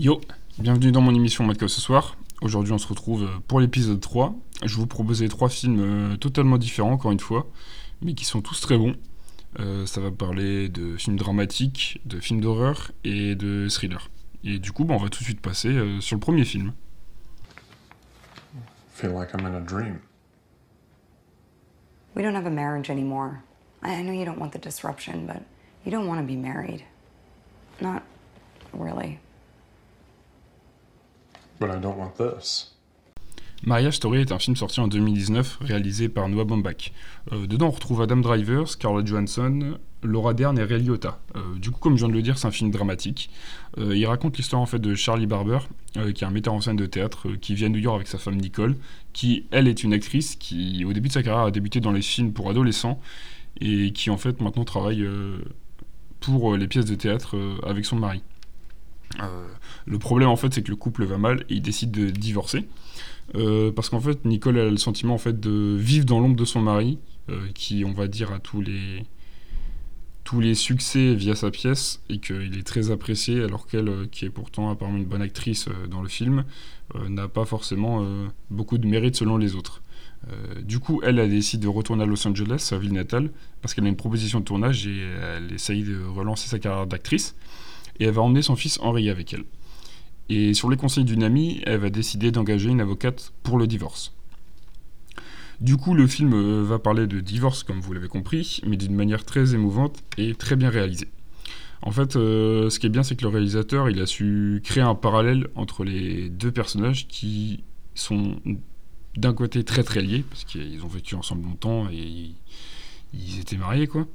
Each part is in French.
Yo, bienvenue dans mon émission Matko ce soir. Aujourd'hui, on se retrouve euh, pour l'épisode 3. Je vais vous proposer trois films euh, totalement différents, encore une fois, mais qui sont tous très bons. Euh, ça va parler de films dramatiques, de films d'horreur et de thrillers. Et du coup, bah, on va tout de suite passer euh, sur le premier film. feel like I'm in a dream. We don't have a marriage anymore. I I know you don't want the disruption, but you don't want to be married. Not really. But I don't want this. Marriage Story est un film sorti en 2019, réalisé par Noah Baumbach. Euh, dedans, on retrouve Adam Driver, Scarlett Johansson, Laura Dern et Ray Liotta. Euh, du coup, comme je viens de le dire, c'est un film dramatique. Euh, il raconte l'histoire en fait de Charlie Barber, qui est un metteur en scène de théâtre, qui vit à New York avec sa femme Nicole, qui elle est une actrice qui, au début de sa carrière, a débuté dans les films pour adolescents et qui en fait maintenant travaille pour les pièces de théâtre avec son mari. Euh, le problème en fait, c'est que le couple va mal et il décide de divorcer. Euh, parce qu'en fait, Nicole a le sentiment en fait de vivre dans l'ombre de son mari, euh, qui, on va dire, a tous les tous les succès via sa pièce et qu'il est très apprécié, alors qu'elle, qui est pourtant apparemment une bonne actrice dans le film, n'a pas forcément beaucoup de mérite selon les autres. Du coup, elle, a décidé de retourner à Los Angeles, sa ville natale, parce qu'elle a une proposition de tournage et elle essaye de relancer sa carrière d'actrice. Et elle va emmener son fils Henri avec elle. Et sur les conseils d'une amie, elle va décider d'engager une avocate pour le divorce. Du coup, le film euh, va parler de divorce, comme vous l'avez compris, mais d'une manière très émouvante et très bien réalisée. En fait, euh, ce qui est bien, c'est que le réalisateur, il a su créer un parallèle entre les deux personnages qui sont d'un côté très très liés, parce qu'ils ont vécu ensemble longtemps et ils, étaient mariés, quoi.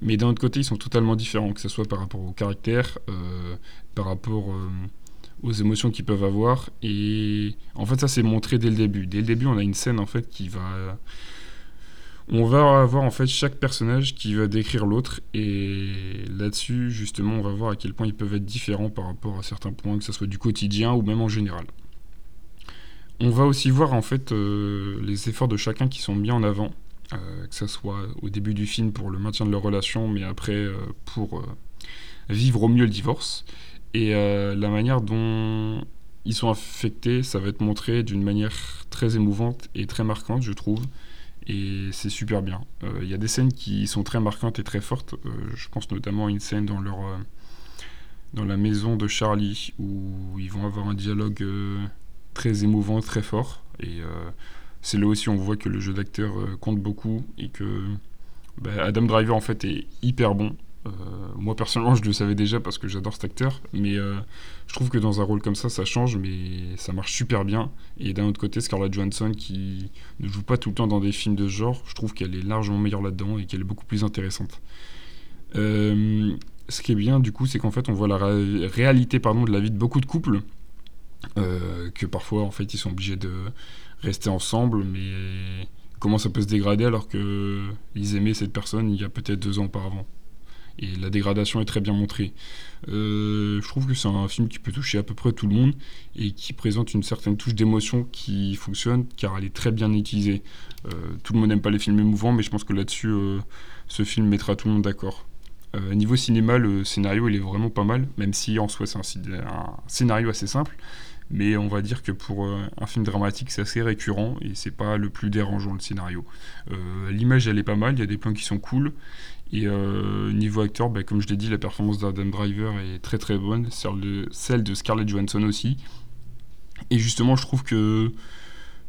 Mais d'un autre côté, ils sont totalement différents, que ce soit par rapport au caractère, euh, par rapport euh, aux émotions qu'ils peuvent avoir. Et en fait, ça, c'est montré dès le début. Dès le début, on a une scène, en fait, qui va... On va avoir, en fait, chaque personnage qui va décrire l'autre. Et là-dessus, justement, on va voir à quel point ils peuvent être différents par rapport à certains points, que ce soit du quotidien ou même en général. On va aussi voir, en fait, euh, les efforts de chacun qui sont mis en avant. Euh, que ce soit au début du film pour le maintien de leur relation, mais après euh, pour euh, vivre au mieux le divorce. Et la manière dont ils sont affectés, ça va être montré d'une manière très émouvante et très marquante, je trouve. Et c'est super bien. Il y a des scènes qui sont très marquantes et très fortes. Je pense notamment à une scène dans leur dans la maison de Charlie où ils vont avoir un dialogue très émouvant, très fort. Et c'est là aussi on voit que le jeu d'acteur euh, compte beaucoup et que bah, Adam Driver en fait est hyper bon. Euh, moi personnellement je le savais déjà parce que j'adore cet acteur, mais euh, je trouve que dans un rôle comme ça ça change, mais ça marche super bien. Et d'un autre côté Scarlett Johansson qui ne joue pas tout le temps dans des films de ce genre, je trouve qu'elle est largement meilleure là-dedans et qu'elle est beaucoup plus intéressante. Ce qui est bien du coup c'est qu'en fait on voit la ré- réalité pardon, de la vie de beaucoup de couples que parfois en fait ils sont obligés de rester ensemble mais comment ça peut se dégrader alors que ils aimaient cette personne il y a peut-être deux ans auparavant. Et la dégradation est très bien montrée. Euh, je trouve que c'est un film qui peut toucher à peu près tout le monde et qui présente une certaine touche d'émotion qui fonctionne car elle est très bien utilisée. Euh, tout le monde n'aime pas les films émouvants mais je pense que là-dessus euh, ce film mettra tout le monde d'accord. Niveau cinéma, le scénario il est vraiment pas mal, même si en soi c'est un scénario assez simple. Mais on va dire que pour euh, un film dramatique, c'est assez récurrent et c'est pas le plus dérangeant le scénario. Euh, L'image elle est pas mal, il y a des plans qui sont cool. Et euh, niveau acteur, bah, comme je l'ai dit, la performance d'Adam Driver est très très bonne, celle de, Scarlett Johansson aussi. Et justement, je trouve que.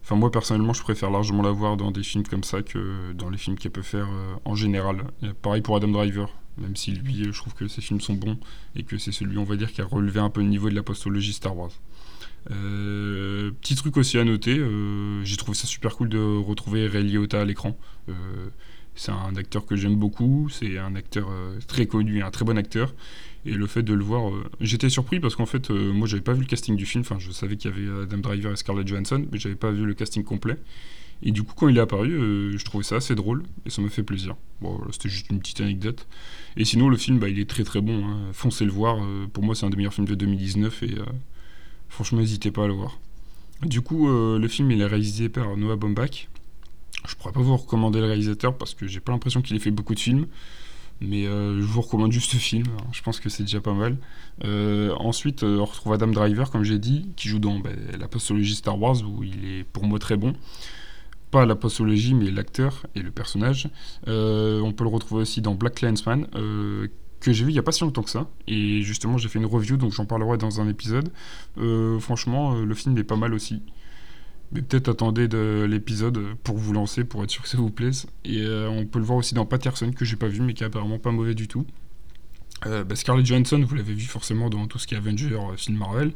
Enfin, moi personnellement, je préfère largement la voir dans des films comme ça que dans les films qu'elle peut faire en général. Pareil pour Adam Driver, même si lui, je trouve que ses films sont bons et que c'est celui, on va dire, qui a relevé un peu le niveau de la postologie Star Wars. Euh, petit truc aussi à noter, euh, j'ai trouvé ça super cool de retrouver Ray Liotta à l'écran. Euh, c'est un acteur que j'aime beaucoup, c'est un acteur très connu, un très bon acteur. Et le fait de le voir, j'étais surpris parce qu'en fait, moi j'avais pas vu le casting du film, enfin je savais qu'il y avait Adam Driver et Scarlett Johansson, mais j'avais pas vu le casting complet. Et du coup, quand il est apparu, je trouvais ça assez drôle et ça m'a fait plaisir. Bon, voilà, c'était juste une petite anecdote. Et sinon, le film, bah, il est très très bon. hein. Foncez le voir. pour moi, c'est un des meilleurs films de 2019 et franchement, n'hésitez pas à le voir. Du coup, euh, le film, il est réalisé par Noah Baumbach. Je pourrais pas vous recommander le réalisateur parce que j'ai pas l'impression qu'il ait fait beaucoup de films. Mais je vous recommande juste ce film, hein. je pense que c'est déjà pas mal. ensuite, on retrouve Adam Driver, comme j'ai dit, qui joue dans ben, la postologie Star Wars, où il est pour moi très bon pas la postologie, mais l'acteur et le personnage. on peut le retrouver aussi dans Black Clansman, euh, que j'ai vu il n'y a pas si longtemps que ça. Et justement, j'ai fait une review, donc j'en parlerai dans un épisode. Euh, franchement, euh, le film est pas mal aussi. Mais peut-être attendez de l'épisode pour vous lancer, pour être sûr que ça vous plaise. Et euh, on peut le voir aussi dans Patterson, que j'ai pas vu, mais qui est apparemment pas mauvais du tout. Bah, Scarlett Johansson, vous l'avez vu forcément dans tout ce qui est Avenger, film Marvel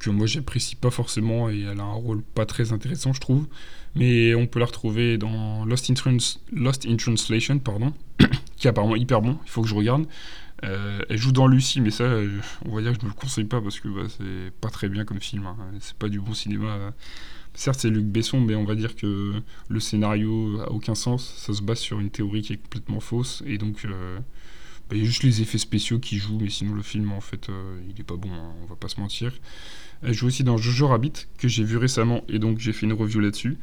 que moi j'apprécie pas forcément et elle a un rôle pas très intéressant je trouve. Mais on peut la retrouver dans Lost in, Translation pardon qui est apparemment hyper bon il faut que je regarde. Euh, elle joue dans Lucie mais ça euh, on va dire que je me le conseille pas parce que bah, c'est pas très bien comme film hein. c'est pas du bon cinéma. Certes c'est Luc Besson mais on va dire que le scénario a aucun sens. Ça se base sur une théorie qui est complètement fausse et donc euh, il y a juste les effets spéciaux qui jouent mais sinon le film en fait il est pas bon hein, on va pas se mentir elle joue aussi dans Jojo Rabbit, que j'ai vu récemment, et donc j'ai fait une review là-dessus.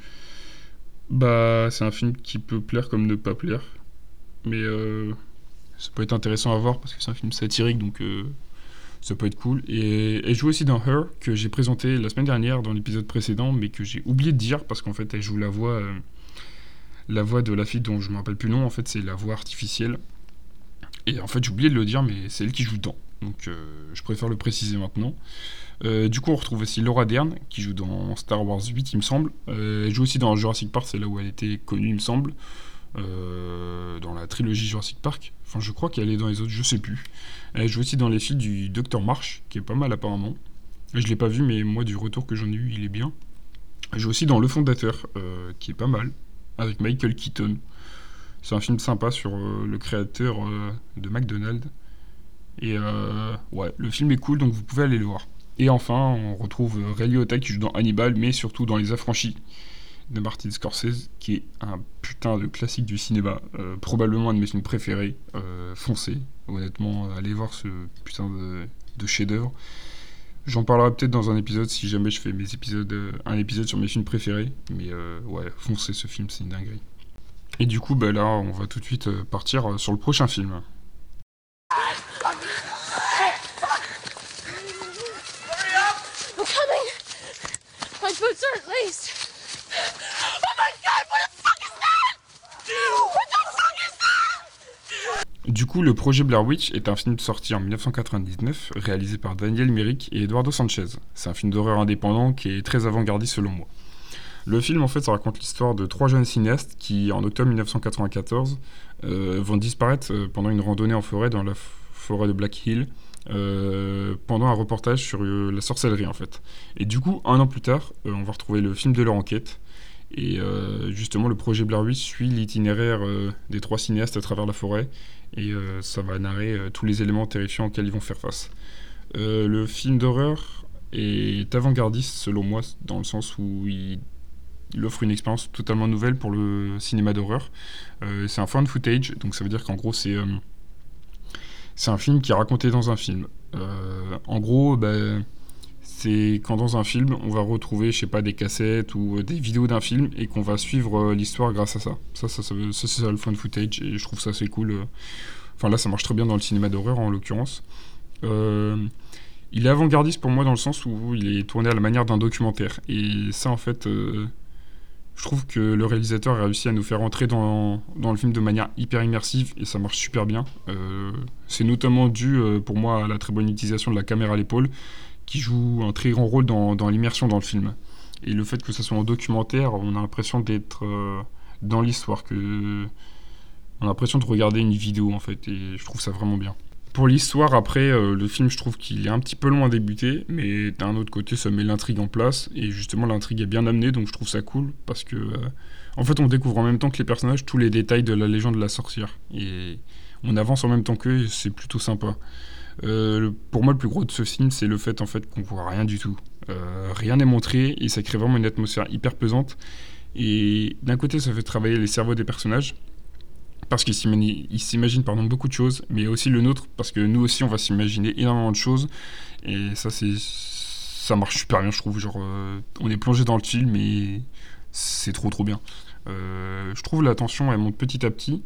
Bah, c'est un film qui peut plaire comme ne pas plaire. Mais euh, ça peut être intéressant à voir parce que c'est un film satirique, donc euh, ça peut être cool. Et elle joue aussi dans Her, que j'ai présenté la semaine dernière dans l'épisode précédent, mais que j'ai oublié de dire parce qu'en fait, elle joue la voix, euh, la voix de la fille dont je me rappelle plus le nom. En fait, c'est la voix artificielle. Et en fait, j'ai oublié de le dire, mais c'est elle qui joue dedans. Donc, je préfère le préciser maintenant. Euh, du coup, on retrouve aussi Laura Dern, qui joue dans Star Wars 8, il me semble. Euh, elle joue aussi dans Jurassic Park, c'est là où elle était connue, il me semble. Euh, dans la trilogie Jurassic Park. Enfin, je crois qu'elle est dans les autres, je sais plus. Elle joue aussi dans les films du Dr. Marsh, qui est pas mal apparemment. Je l'ai pas vu, mais moi, du retour que j'en ai eu, il est bien. Elle joue aussi dans Le Fondateur, qui est pas mal, avec Michael Keaton. C'est un film sympa sur le créateur de McDonald's. Et ouais, le film est cool, donc vous pouvez aller le voir. Et enfin, on retrouve Ray Liotta qui joue dans Hannibal, mais surtout dans Les Affranchis de Martin Scorsese, qui est un putain de classique du cinéma, euh, probablement un de mes films préférés. Euh, foncez, honnêtement, allez voir ce putain de, chef-d'œuvre. J'en parlerai peut-être dans un épisode si jamais je fais euh, un épisode sur mes films préférés. Mais ouais, foncez ce film, c'est une dinguerie. Et du coup, bah là, on va tout de suite partir sur le prochain film. Du coup, le projet Blair Witch est un film sorti en 1999, réalisé par Daniel Merrick et Eduardo Sanchez. C'est un film d'horreur indépendant qui est très avant-gardiste selon moi. Le film, en fait, ça raconte l'histoire de trois jeunes cinéastes qui, en octobre 1994, euh, vont disparaître euh, pendant une randonnée en forêt dans la forêt de Black Hill, euh, pendant un reportage sur la sorcellerie en fait. Et du coup, un an plus tard, on va retrouver le film de leur enquête. Et justement, le projet Blair Witch suit l'itinéraire des trois cinéastes à travers la forêt. Et ça va narrer tous les éléments terrifiants auxquels ils vont faire face. le film d'horreur est avant-gardiste selon moi, dans le sens où il, offre une expérience totalement nouvelle pour le cinéma d'horreur. c'est un found footage, donc ça veut dire qu'en gros c'est c'est un film qui est raconté dans un film. Euh, en gros, ben, c'est quand dans un film, on va retrouver, je sais pas, des cassettes ou des vidéos d'un film et qu'on va suivre euh, l'histoire grâce à ça. Ça, ça, ça, c'est ça le fun footage et je trouve ça assez cool. Enfin là, ça marche très bien dans le cinéma d'horreur en l'occurrence. Euh, il est avant-gardiste pour moi dans le sens où il est tourné à la manière d'un documentaire. Et ça, en fait, je trouve que le réalisateur a réussi à nous faire entrer dans, dans le film de manière hyper immersive et ça marche super bien. Euh, c'est notamment dû euh, pour moi à la très bonne utilisation de la caméra à l'épaule qui joue un très grand rôle dans, l'immersion dans le film. Et le fait que ça soit en documentaire, on a l'impression d'être euh, dans l'histoire, que on a l'impression de regarder une vidéo en fait et je trouve ça vraiment bien. Pour l'histoire, après, euh, le film, je trouve qu'il est un petit peu long à débuter, mais d'un autre côté, ça met l'intrigue en place, et justement, l'intrigue est bien amenée, donc je trouve ça cool, parce que, euh, en fait, on découvre en même temps que les personnages tous les détails de la légende de la sorcière, et on avance en même temps qu'eux, et c'est plutôt sympa. Euh, pour moi, le plus gros de ce film, c'est le fait, en fait, qu'on voit rien du tout. rien n'est montré, et ça crée vraiment une atmosphère hyper pesante, et d'un côté, ça fait travailler les cerveaux des personnages, parce qu'il s'imagine pardon beaucoup de choses, mais aussi le nôtre parce que nous aussi on va s'imaginer énormément de choses et ça c'est ça marche super bien je trouve genre euh, on est plongé dans le film et c'est trop trop bien. Euh, je trouve la tension elle monte petit à petit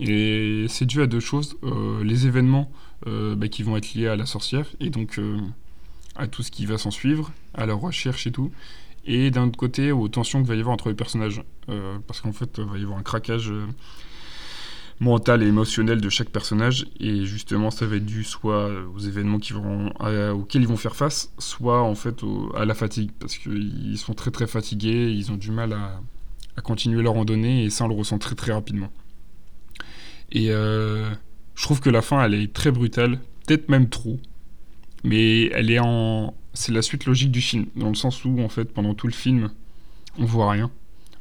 Et c'est dû à deux choses. Euh, les événements bah, qui vont être liés à la sorcière, et donc à tout ce qui va s'en suivre, à la recherche et tout. Et d'un autre côté, aux tensions qu'il va y avoir entre les personnages. parce qu'en fait, il va y avoir un craquage mental et émotionnel de chaque personnage. Et justement, ça va être dû soit aux événements qui vont, auxquels ils vont faire face, soit en fait à la fatigue. Parce qu'ils sont très très fatigués, ils ont du mal à, continuer leur randonnée, et ça, on le ressent très très rapidement. Et euh, je trouve que la fin, elle est très brutale, peut-être même trop. Mais elle est en. C'est la suite logique du film, dans le sens où, en fait, pendant tout le film, on voit rien.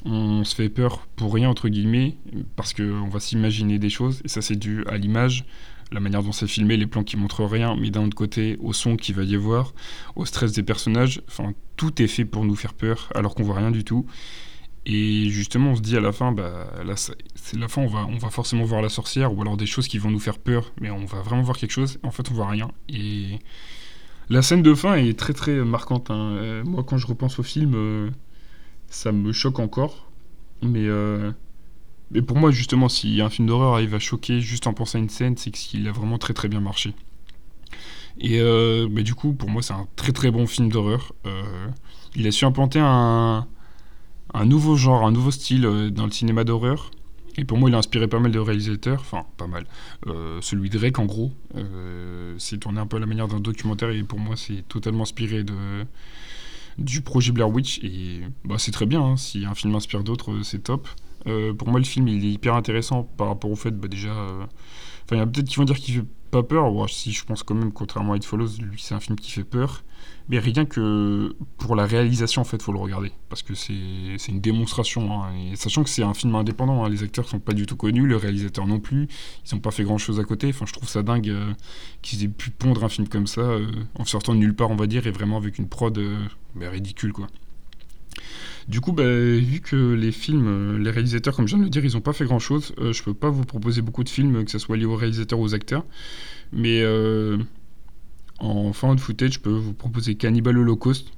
On se fait peur pour rien, entre guillemets, parce qu'on va s'imaginer des choses, et ça, c'est dû à l'image, la manière dont c'est filmé, les plans qui montrent rien, mais d'un autre côté, au son qu'il va y avoir, au stress des personnages. Enfin, tout est fait pour nous faire peur, alors qu'on voit rien du tout. Et justement, on se dit à la fin, bah, là, c'est la fin, on va, on va forcément voir la sorcière, ou alors des choses qui vont nous faire peur, mais on va vraiment voir quelque chose, en fait, on voit rien. Et la scène de fin est très très marquante. Hein. Euh, moi, quand je repense au film, euh, ça me choque encore. Mais, euh, mais pour moi, justement, si un film d'horreur arrive à choquer juste en pensant à une scène, c'est qu'il a vraiment très très bien marché. Et bah, du coup, pour moi, c'est un très très bon film d'horreur. il a su implanter un un nouveau genre, un nouveau style euh, dans le cinéma d'horreur. Et pour moi, il a inspiré pas mal de réalisateurs, enfin pas mal. Euh, celui de Drake, en gros, euh, c'est tourné un peu à la manière d'un documentaire et pour moi, c'est totalement inspiré de du projet Blair Witch. Et bah, c'est très bien, hein. si un film inspire d'autres, c'est top. pour moi, le film, il est hyper intéressant par rapport au fait, bah, déjà. Enfin, il y a peut-être qui vont dire qu'il fait pas peur. si je pense quand même, contrairement à It Follows, lui, c'est un film qui fait peur. Mais rien que pour la réalisation, en fait, faut le regarder. Parce que c'est une démonstration. Hein. Et sachant que c'est un film indépendant, hein. les acteurs sont pas du tout connus, le réalisateur non plus. Ils n'ont pas fait grand chose à côté. Enfin, je trouve ça dingue euh, qu'ils aient pu pondre un film comme ça, euh, en sortant de nulle part, on va dire, et vraiment avec une prod euh, ridicule, quoi. Du coup, bah, vu que les films, les réalisateurs, comme je viens de le dire, ils n'ont pas fait grand chose, je peux pas vous proposer beaucoup de films, que ce soit lié aux réalisateurs ou aux acteurs. Mais en fin de footage, je peux vous proposer Cannibal Holocaust,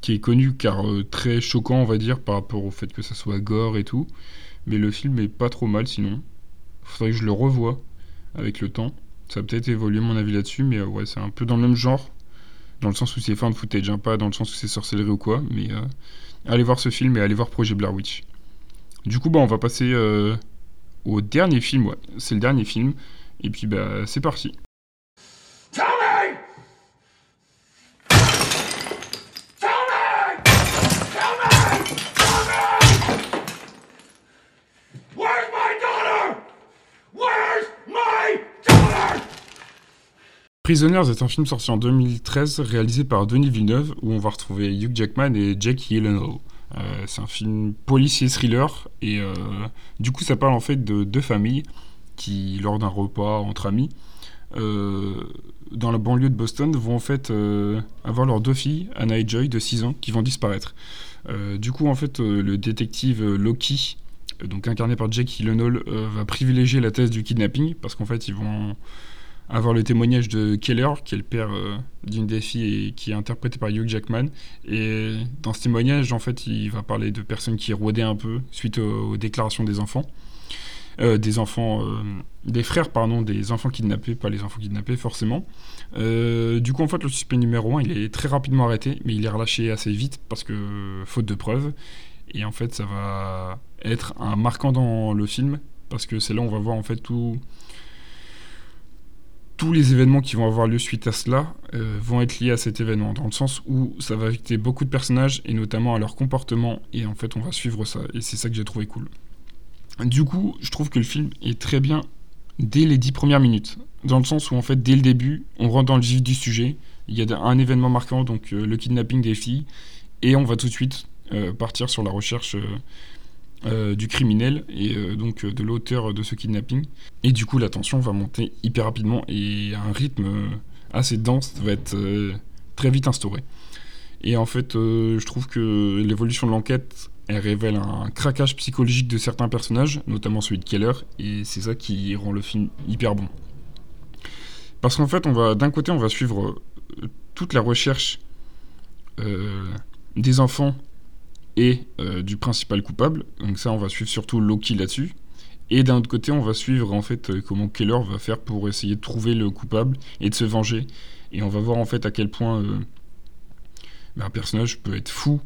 qui est connu car euh, très choquant, on va dire, par rapport au fait que ça soit gore et tout. Mais le film est pas trop mal sinon. Faudrait que je le revoie avec le temps. Ça a peut-être évolué mon avis là-dessus, mais euh, ouais, c'est un peu dans le même genre. Dans le sens où c'est fin de footage, hein, pas dans le sens où c'est sorcellerie ou quoi. Mais euh, allez voir ce film et allez voir Projet Blair Witch. Du coup, bah, on va passer au dernier film. Ouais, c'est le dernier film. Et puis, bah, c'est parti. Prisoners est un film sorti en 2013 réalisé par Denis Villeneuve où on va retrouver Hugh Jackman et Jake Gyllenhaal. Euh, c'est un film policier thriller et euh, du coup ça parle en fait de deux familles qui lors d'un repas entre amis euh, dans la banlieue de Boston vont en fait avoir leurs deux filles Anna et Joy de 6 ans qui vont disparaître. du coup en fait le détective Loki donc incarné par Jake Gyllenhaal va privilégier la thèse du kidnapping parce qu'en fait ils vont avoir le témoignage de Keller, qui est le père euh, d'une des filles et qui est interprété par Hugh Jackman. Et dans ce témoignage, en fait, il va parler de personnes qui rôdaient un peu suite aux, déclarations des enfants. Euh, des enfants, euh, des frères, pardon, des enfants kidnappés, pas les enfants kidnappés forcément. du coup, en fait, le suspect numéro 1, il est très rapidement arrêté, mais il est relâché assez vite parce que faute de preuves. Et en fait, ça va être un marquant dans le film parce que c'est là où on va voir en fait tout, tous les événements qui vont avoir lieu suite à cela euh, vont être liés à cet événement, dans le sens où ça va affecter beaucoup de personnages, et notamment à leur comportement, et en fait on va suivre ça, et c'est ça que j'ai trouvé cool. Du coup, je trouve que le film est très bien dès les dix premières minutes, dans le sens où en fait dès le début, on rentre dans le vif du sujet, il y a un événement marquant, donc euh, le kidnapping des filles, et on va tout de suite euh, partir sur la recherche euh, du criminel et euh, donc euh, de l'auteur de ce kidnapping. Et du coup, la tension va monter hyper rapidement et un rythme assez dense va être très vite instauré. Et en fait, je trouve que l'évolution de l'enquête, elle révèle un craquage psychologique de certains personnages, notamment celui de Keller, et c'est ça qui rend le film hyper bon. Parce qu'en fait, on va d'un côté, on va suivre toute la recherche des enfants et euh, du principal coupable. Donc ça, on va suivre surtout Loki là-dessus. Et d'un autre côté, on va suivre en fait euh, comment Keller va faire pour essayer de trouver le coupable et de se venger. Et on va voir en fait à quel point euh, bah, un personnage peut être fou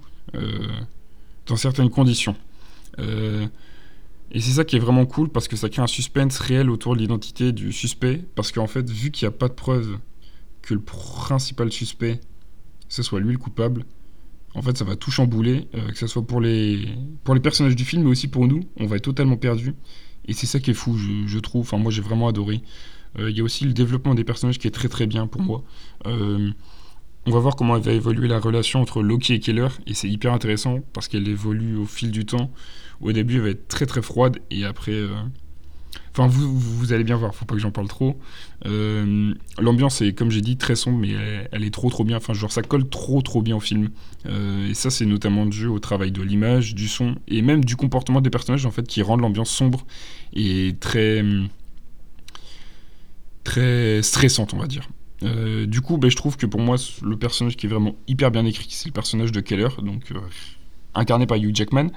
dans certaines conditions. et c'est ça qui est vraiment cool parce que ça crée un suspense réel autour de l'identité du suspect. Parce qu'en fait, vu qu'il n'y a pas de preuve que le principal suspect, ce soit lui le coupable, en fait, ça va tout chambouler, que ce soit pour les, personnages du film, mais aussi pour nous. On va être totalement perdu. Et c'est ça qui est fou, je, trouve. Enfin, moi, j'ai vraiment adoré. Euh, il y a aussi le développement des personnages qui est très très bien pour moi. Euh, on va voir comment va évoluer la relation entre Loki et Keller, et c'est hyper intéressant parce qu'elle évolue au fil du temps. Au début, elle va être très très froide, et après, euh, Enfin, vous, vous, allez bien voir, faut pas que j'en parle trop. Euh, l'ambiance est, comme j'ai dit, très sombre, mais elle, est trop trop bien. Enfin, genre, ça colle trop trop bien au film. Euh, et ça, c'est notamment dû au travail de l'image, du son, et même du comportement des personnages, en fait, qui rendent l'ambiance sombre et très. très stressante, on va dire. Euh, du coup, ben, je trouve que pour moi, le personnage qui est vraiment hyper bien écrit, c'est le personnage de Keller, donc incarné par Hugh Jackman.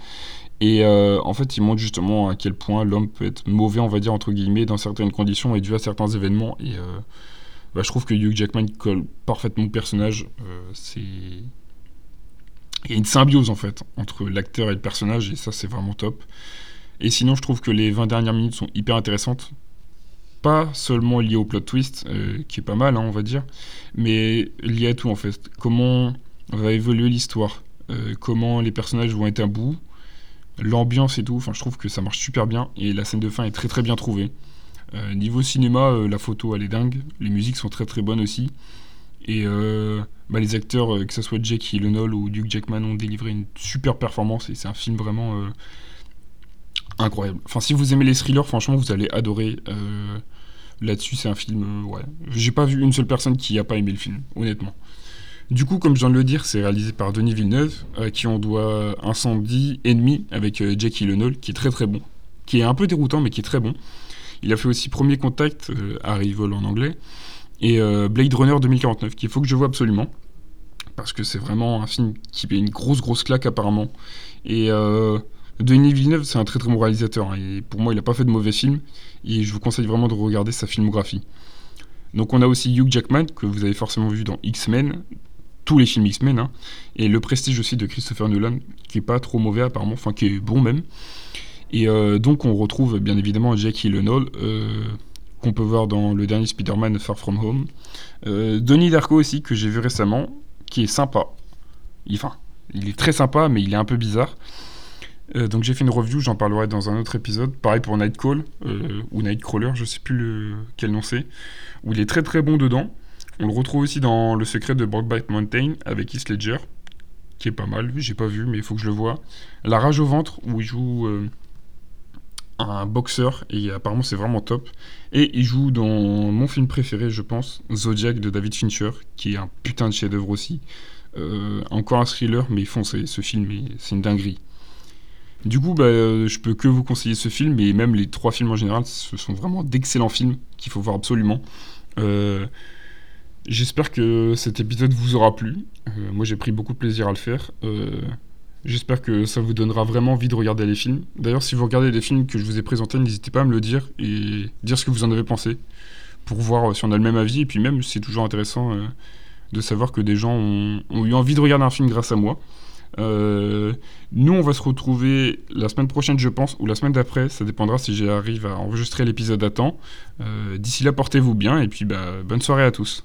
Et euh, en fait, il montre justement à quel point l'homme peut être mauvais, on va dire, entre guillemets, dans certaines conditions et dû à certains événements. Et euh, bah, je trouve que Hugh Jackman colle parfaitement au personnage. Euh. Il y a une symbiose en fait entre l'acteur et le personnage, et ça, c'est vraiment top. Et sinon, je trouve que les 20 dernières minutes sont hyper intéressantes. Pas seulement liées au plot twist, qui est pas mal, hein, on va dire, mais liées à tout en fait. Comment va évoluer l'histoire, comment les personnages vont être à bout, l'ambiance et tout, je trouve que ça marche super bien et la scène de fin est très très bien trouvée. Euh, niveau cinéma, euh, la photo elle est dingue, les musiques sont très très bonnes aussi. Et euh, bah, les acteurs, que ce soit Jake Gyllenhaal ou Duke Jackman, ont délivré une super performance et c'est un film vraiment incroyable. Enfin, si vous aimez les thrillers, franchement, vous allez adorer. Là-dessus, c'est un film. ouais. J'ai pas vu une seule personne qui a pas aimé le film, honnêtement. Du coup, comme je viens de le dire, c'est réalisé par Denis Villeneuve, à qui on doit Incendie Ennemi avec euh, Jackie Lenol, qui est très très bon, qui est un peu déroutant, mais qui est très bon. Il a fait aussi Premier Contact, euh, Arrival en anglais, et euh, Blade Runner 2049, qu'il faut que je vois absolument, parce que c'est vraiment un film qui met une grosse grosse claque apparemment. Et Denis Villeneuve, c'est un très très bon réalisateur, hein, et pour moi, il n'a pas fait de mauvais films, et je vous conseille vraiment de regarder sa filmographie. Donc on a aussi Hugh Jackman, que vous avez forcément vu dans X-Men, tous les films X-Men, hein, et le prestige aussi de Christopher Nolan, qui est pas trop mauvais apparemment, enfin qui est bon même. Et euh, donc on retrouve bien évidemment Jackie Lenol, euh, qu'on peut voir dans le dernier Spider-Man Far From Home. Euh, Denis Darko aussi, que j'ai vu récemment, qui est sympa. Enfin, il est très sympa, mais il est un peu bizarre. donc j'ai fait une review, j'en parlerai dans un autre épisode. Pareil pour Nightcall, ou Nightcrawler, je sais plus quel nom c'est, où il est très très bon dedans. On le retrouve aussi dans Le secret de Brokeback Mountain avec Heath Ledger, qui est pas mal. J'ai pas vu, mais il faut que je le voie. La rage au ventre, où il joue euh, un boxeur, et apparemment c'est vraiment top. Et il joue dans mon film préféré, je pense, Zodiac de David Fincher, qui est un putain de chef-d'œuvre aussi. Euh, encore un thriller, mais foncez, ce film, c'est une dinguerie. Du coup, bah, je peux que vous conseiller ce film, et même les trois films en général, ce sont vraiment d'excellents films qu'il faut voir absolument. Euh, J'espère que cet épisode vous aura plu. Euh, moi, j'ai pris beaucoup de plaisir à le faire. Euh, j'espère que ça vous donnera vraiment envie de regarder les films. D'ailleurs, si vous regardez les films que je vous ai présentés, n'hésitez pas à me le dire et dire ce que vous en avez pensé pour voir euh, si on a le même avis. Et puis même, c'est toujours intéressant de savoir que des gens ont, eu envie de regarder un film grâce à moi. nous, on va se retrouver la semaine prochaine, je pense, ou la semaine d'après. Ça dépendra si j'arrive à enregistrer l'épisode à temps. D'ici là, portez-vous bien et puis bah, bonne soirée à tous.